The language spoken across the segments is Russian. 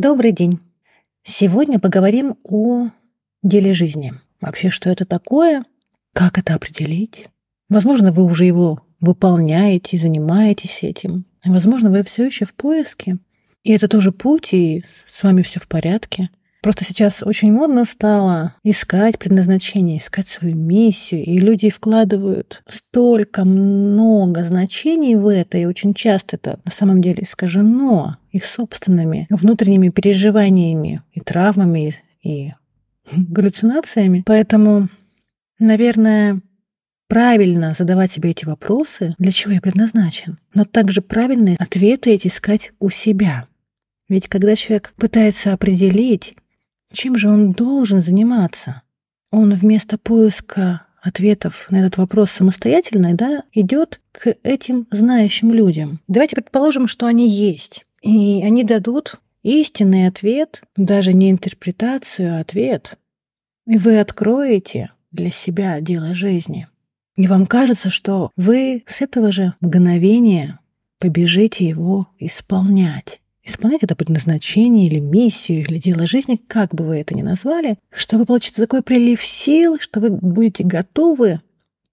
Добрый день. Сегодня поговорим о деле жизни. Вообще, что это такое? Как это определить? Возможно, вы уже его выполняете, занимаетесь этим. Возможно, вы все еще в поиске. И это тоже путь, и с вами все в порядке. Просто сейчас очень модно стало искать предназначение, искать свою миссию, и люди вкладывают столько много значений в это, и очень часто это на самом деле искажено их собственными внутренними переживаниями и травмами, и галлюцинациями. Поэтому, наверное, правильно задавать себе эти вопросы, для чего я предназначен, но также правильные ответы эти искать у себя. Ведь когда человек пытается определить, чем же он должен заниматься? Он вместо поиска ответов на этот вопрос самостоятельно, да, идет к этим знающим людям. Давайте предположим, что они есть. И они дадут истинный ответ, даже не интерпретацию, а ответ. И вы откроете для себя дело жизни. И вам кажется, что вы с этого же мгновения побежите его исполнять исполнять это предназначение или миссию, или дело жизни, как бы вы это ни назвали, что вы получите такой прилив сил, что вы будете готовы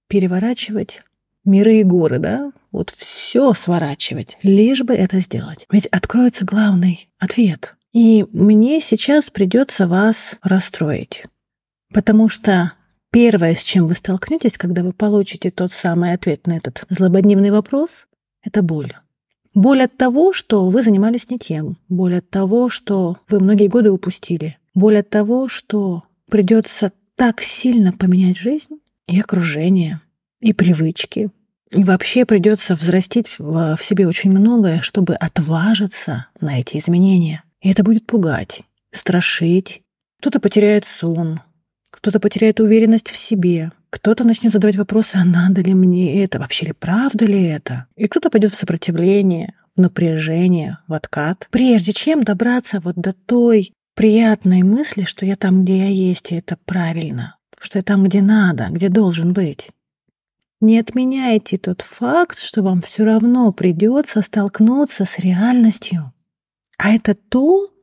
переворачивать миры и горы, да, вот все сворачивать, лишь бы это сделать. Ведь откроется главный ответ. И мне сейчас придется вас расстроить, потому что первое, с чем вы столкнетесь, когда вы получите тот самый ответ на этот злободневный вопрос, это боль. Боль от того, что вы занимались не тем. Боль от того, что вы многие годы упустили. Боль от того, что придется так сильно поменять жизнь и окружение, и привычки. И вообще придется взрастить в, в себе очень многое, чтобы отважиться на эти изменения. И это будет пугать, страшить. Кто-то потеряет сон, кто-то потеряет уверенность в себе, кто-то начнет задавать вопросы, а надо ли мне это, вообще ли правда ли это? И кто-то пойдет в сопротивление, в напряжение, в откат, прежде чем добраться вот до той приятной мысли, что я там, где я есть, и это правильно, что я там, где надо, где должен быть. Не отменяйте тот факт, что вам все равно придется столкнуться с реальностью. А это то,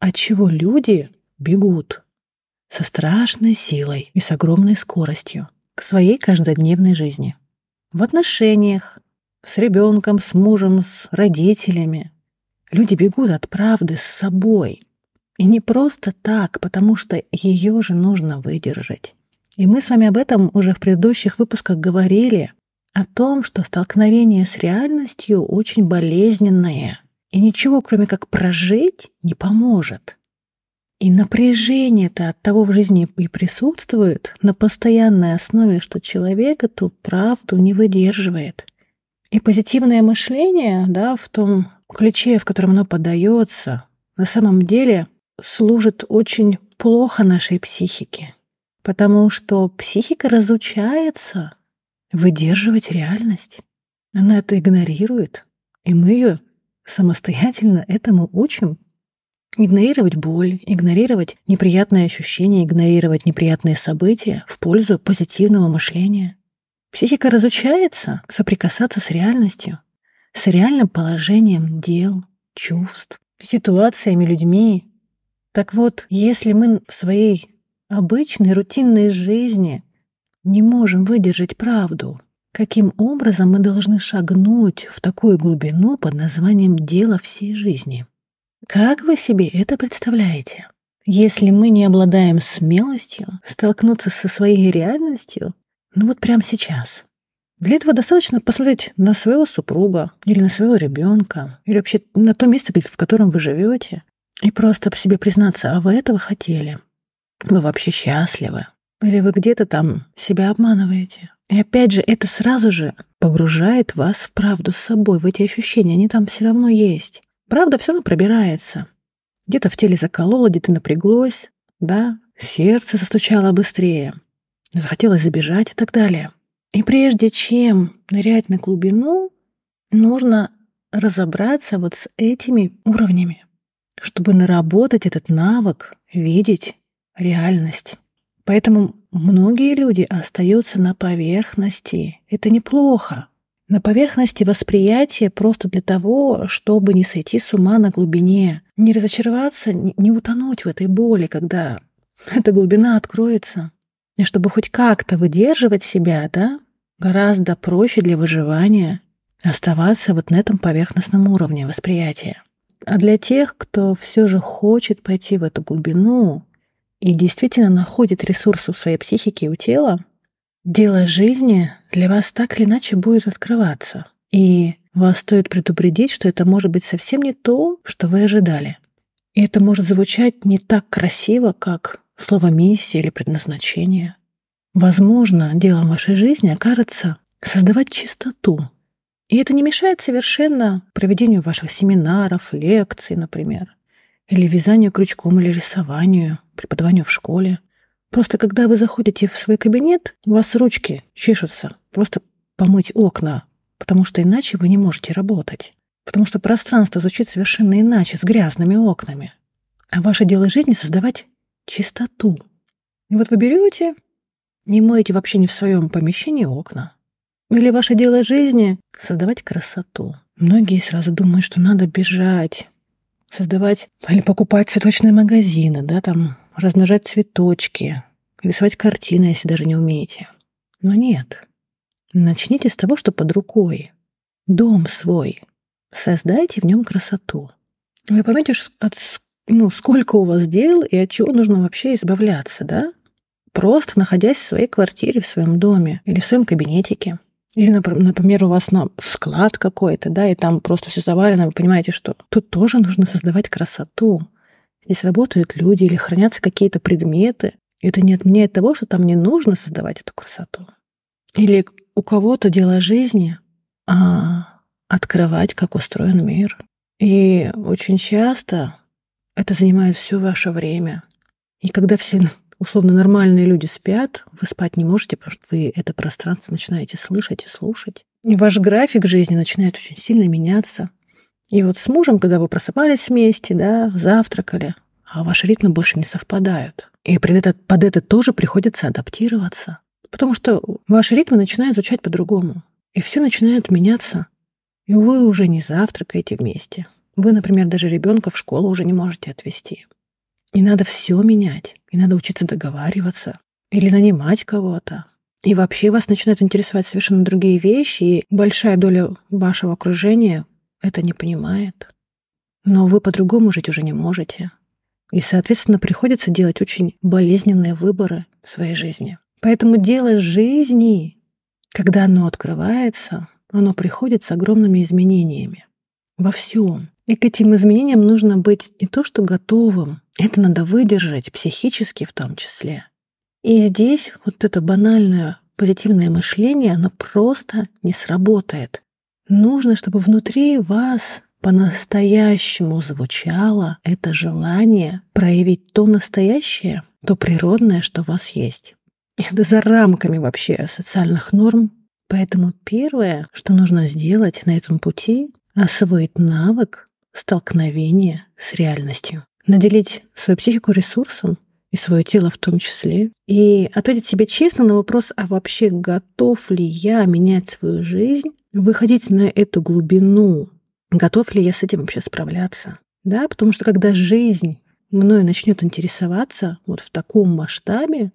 от чего люди бегут со страшной силой и с огромной скоростью к своей каждодневной жизни. В отношениях, с ребенком, с мужем, с родителями. Люди бегут от правды с собой. И не просто так, потому что ее же нужно выдержать. И мы с вами об этом уже в предыдущих выпусках говорили, о том, что столкновение с реальностью очень болезненное, и ничего, кроме как прожить, не поможет. И напряжение-то от того в жизни и присутствует на постоянной основе, что человек эту правду не выдерживает. И позитивное мышление, да, в том ключе, в котором оно подается, на самом деле служит очень плохо нашей психике. Потому что психика разучается выдерживать реальность. Она это игнорирует. И мы ее самостоятельно этому учим. Игнорировать боль, игнорировать неприятные ощущения, игнорировать неприятные события в пользу позитивного мышления. Психика разучается соприкасаться с реальностью, с реальным положением дел, чувств, ситуациями, людьми. Так вот, если мы в своей обычной рутинной жизни не можем выдержать правду, каким образом мы должны шагнуть в такую глубину под названием «дело всей жизни»? Как вы себе это представляете? Если мы не обладаем смелостью столкнуться со своей реальностью, ну вот прямо сейчас. Для этого достаточно посмотреть на своего супруга или на своего ребенка, или вообще на то место, в котором вы живете, и просто себе признаться, а вы этого хотели? Вы вообще счастливы? Или вы где-то там себя обманываете? И опять же, это сразу же погружает вас в правду с собой, в эти ощущения, они там все равно есть. Правда все равно пробирается. Где-то в теле закололо, где-то напряглось, да, сердце застучало быстрее, захотелось забежать и так далее. И прежде чем нырять на глубину, нужно разобраться вот с этими уровнями, чтобы наработать этот навык видеть реальность. Поэтому многие люди остаются на поверхности. Это неплохо. На поверхности восприятия просто для того, чтобы не сойти с ума на глубине, не разочароваться, не утонуть в этой боли, когда эта глубина откроется. И чтобы хоть как-то выдерживать себя, да, гораздо проще для выживания оставаться вот на этом поверхностном уровне восприятия. А для тех, кто все же хочет пойти в эту глубину и действительно находит ресурсы в своей психике и у тела, Дело жизни для вас так или иначе будет открываться. И вас стоит предупредить, что это может быть совсем не то, что вы ожидали. И это может звучать не так красиво, как слово «миссия» или «предназначение». Возможно, делом вашей жизни окажется создавать чистоту. И это не мешает совершенно проведению ваших семинаров, лекций, например, или вязанию крючком или рисованию, преподаванию в школе. Просто когда вы заходите в свой кабинет, у вас ручки чешутся. Просто помыть окна, потому что иначе вы не можете работать. Потому что пространство звучит совершенно иначе, с грязными окнами. А ваше дело жизни — создавать чистоту. И вот вы берете, не моете вообще не в своем помещении окна. Или ваше дело жизни — создавать красоту. Многие сразу думают, что надо бежать, создавать или покупать цветочные магазины, да, там размножать цветочки, рисовать картины, если даже не умеете. Но нет. Начните с того, что под рукой. Дом свой. Создайте в нем красоту. Вы поймете, от, ну, сколько у вас дел и от чего нужно вообще избавляться, да? Просто находясь в своей квартире, в своем доме или в своем кабинетике. Или, например, у вас на склад какой-то, да, и там просто все завалено, вы понимаете, что тут тоже нужно создавать красоту. Здесь работают люди или хранятся какие-то предметы. Это не отменяет того, что там не нужно создавать эту красоту. Или у кого-то дело жизни а открывать, как устроен мир. И очень часто это занимает все ваше время. И когда все условно нормальные люди спят, вы спать не можете, потому что вы это пространство начинаете слышать и слушать. И ваш график жизни начинает очень сильно меняться. И вот с мужем, когда вы просыпались вместе, да, завтракали, а ваши ритмы больше не совпадают. И под это, под это тоже приходится адаптироваться. Потому что ваши ритмы начинают звучать по-другому. И все начинает меняться. И вы уже не завтракаете вместе. Вы, например, даже ребенка в школу уже не можете отвезти. И надо все менять. И надо учиться договариваться. Или нанимать кого-то. И вообще вас начинают интересовать совершенно другие вещи, и большая доля вашего окружения это не понимает. Но вы по-другому жить уже не можете. И, соответственно, приходится делать очень болезненные выборы в своей жизни. Поэтому дело жизни, когда оно открывается, оно приходит с огромными изменениями во всем. И к этим изменениям нужно быть не то что готовым, это надо выдержать психически в том числе. И здесь вот это банальное позитивное мышление, оно просто не сработает. Нужно, чтобы внутри вас по-настоящему звучало это желание проявить то настоящее, то природное, что у вас есть. Это за рамками вообще социальных норм. Поэтому первое, что нужно сделать на этом пути, освоить навык столкновения с реальностью. Наделить свою психику ресурсом и свое тело в том числе. И ответить себе честно на вопрос, а вообще готов ли я менять свою жизнь выходить на эту глубину, готов ли я с этим вообще справляться. Да, потому что когда жизнь мною начнет интересоваться вот в таком масштабе,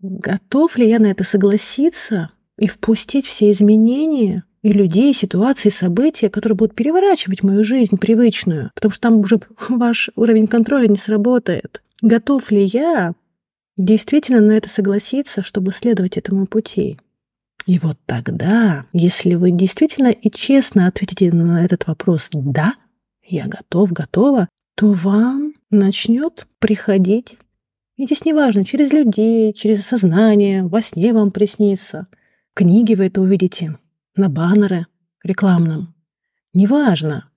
готов ли я на это согласиться и впустить все изменения и людей, ситуации, события, которые будут переворачивать мою жизнь привычную, потому что там уже ваш уровень контроля не сработает. Готов ли я действительно на это согласиться, чтобы следовать этому пути? И вот тогда, если вы действительно и честно ответите на этот вопрос «да», я готов, готова, то вам начнет приходить. И здесь неважно, через людей, через сознание, во сне вам приснится. Книги вы это увидите, на баннеры рекламном. Неважно.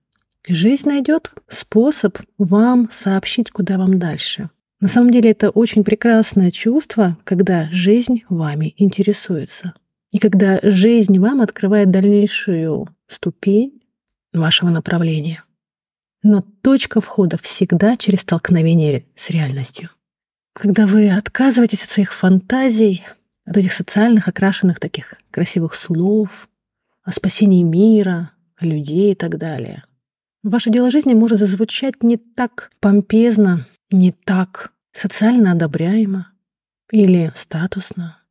Жизнь найдет способ вам сообщить, куда вам дальше. На самом деле это очень прекрасное чувство, когда жизнь вами интересуется. И когда жизнь вам открывает дальнейшую ступень вашего направления. Но точка входа всегда через столкновение с реальностью. Когда вы отказываетесь от своих фантазий, от этих социальных окрашенных таких красивых слов, о спасении мира, людей и так далее. Ваше дело жизни может зазвучать не так помпезно, не так социально одобряемо или статусно,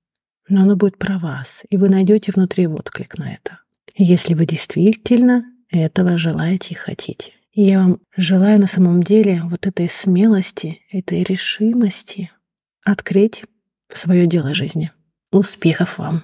но оно будет про вас, и вы найдете внутри отклик на это, если вы действительно этого желаете и хотите. И я вам желаю на самом деле вот этой смелости, этой решимости открыть свое дело жизни. Успехов вам!